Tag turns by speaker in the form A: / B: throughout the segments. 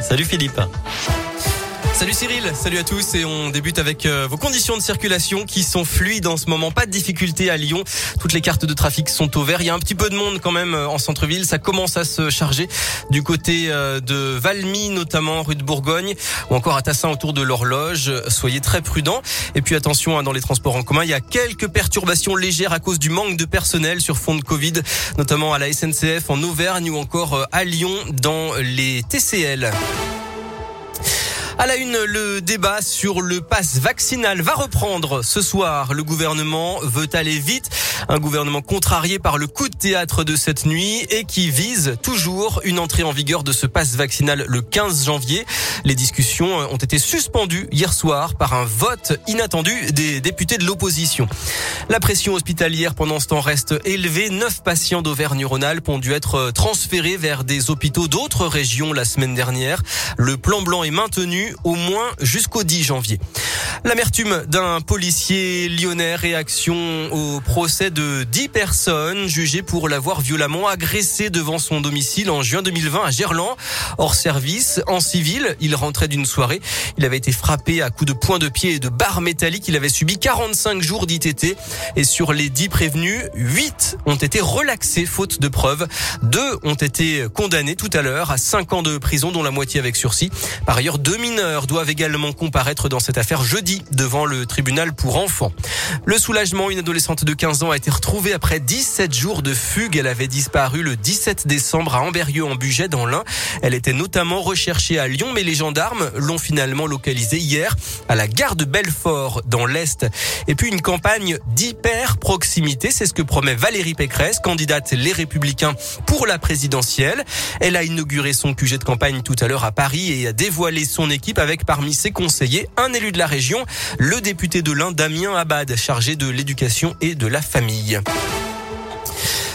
A: Salut Philippe.
B: Salut Cyril, salut à tous et on débute avec euh, vos conditions de circulation qui sont fluides en ce moment. Pas de difficulté à Lyon. Toutes les cartes de trafic sont au vert. Il y a un petit peu de monde quand même euh, en centre-ville. Ça commence à se charger du côté euh, de Valmy notamment, rue de Bourgogne ou encore à Tassin autour de l'horloge. Soyez très prudents. Et puis attention hein, dans les transports en commun, il y a quelques perturbations légères à cause du manque de personnel sur fond de Covid, notamment à la SNCF en Auvergne ou encore à Lyon dans les TCL. À la une, le débat sur le pass vaccinal va reprendre ce soir. Le gouvernement veut aller vite. Un gouvernement contrarié par le coup de théâtre de cette nuit et qui vise toujours une entrée en vigueur de ce pass vaccinal le 15 janvier. Les discussions ont été suspendues hier soir par un vote inattendu des députés de l'opposition. La pression hospitalière pendant ce temps reste élevée. Neuf patients d'Auvergne-Rhône-Alpes ont dû être transférés vers des hôpitaux d'autres régions la semaine dernière. Le plan blanc est maintenu au moins jusqu'au 10 janvier. L'amertume d'un policier lyonnais, réaction au procès de 10 personnes jugées pour l'avoir violemment agressé devant son domicile en juin 2020 à Gerland. Hors service, en civil, il rentrait d'une soirée. Il avait été frappé à coups de poing de pied et de barres métalliques. Il avait subi 45 jours d'ITT. Et sur les 10 prévenus, 8 ont été relaxés faute de preuves. Deux ont été condamnés tout à l'heure à 5 ans de prison, dont la moitié avec sursis. Par ailleurs, deux mineurs doivent également comparaître dans cette affaire jeudi devant le tribunal pour enfants. Le soulagement, une adolescente de 15 ans a été retrouvée après 17 jours de fugue. Elle avait disparu le 17 décembre à Amberieux en Bugey dans l'Ain. Elle était notamment recherchée à Lyon, mais les gendarmes l'ont finalement localisée hier à la gare de Belfort dans l'Est. Et puis une campagne d'hyper proximité, c'est ce que promet Valérie Pécresse, candidate Les Républicains pour la présidentielle. Elle a inauguré son QG de campagne tout à l'heure à Paris et a dévoilé son équipe avec parmi ses conseillers un élu de la région le député de l'Inde, Damien Abad, chargé de l'éducation et de la famille.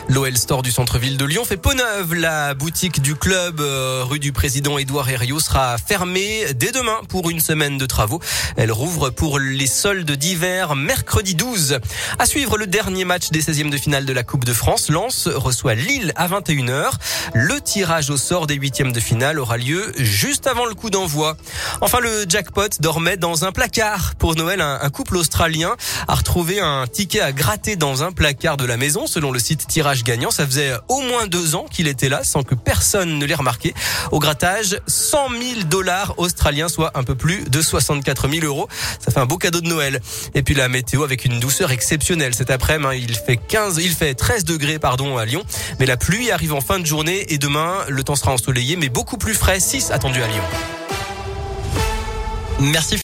B: L'OL Store du centre-ville de Lyon fait peau neuve. La boutique du club euh, rue du président Édouard Herriot sera fermée dès demain pour une semaine de travaux. Elle rouvre pour les soldes d'hiver mercredi 12. À suivre le dernier match des 16e de finale de la Coupe de France. Lens reçoit Lille à 21h. Le tirage au sort des huitièmes de finale aura lieu juste avant le coup d'envoi. Enfin, le jackpot dormait dans un placard. Pour Noël, un couple australien a retrouvé un ticket à gratter dans un placard de la maison selon le site tirage gagnant. Ça faisait au moins deux ans qu'il était là sans que personne ne l'ait remarqué. Au grattage, 100 000 dollars australiens, soit un peu plus de 64 000 euros. Ça fait un beau cadeau de Noël. Et puis la météo avec une douceur exceptionnelle. Cet après-midi, il fait 15, il fait 13 degrés, pardon, à Lyon. Mais la pluie arrive en fin de journée et demain, le temps sera ensoleillé, mais beaucoup plus frais. 6 attendu à Lyon.
A: Merci.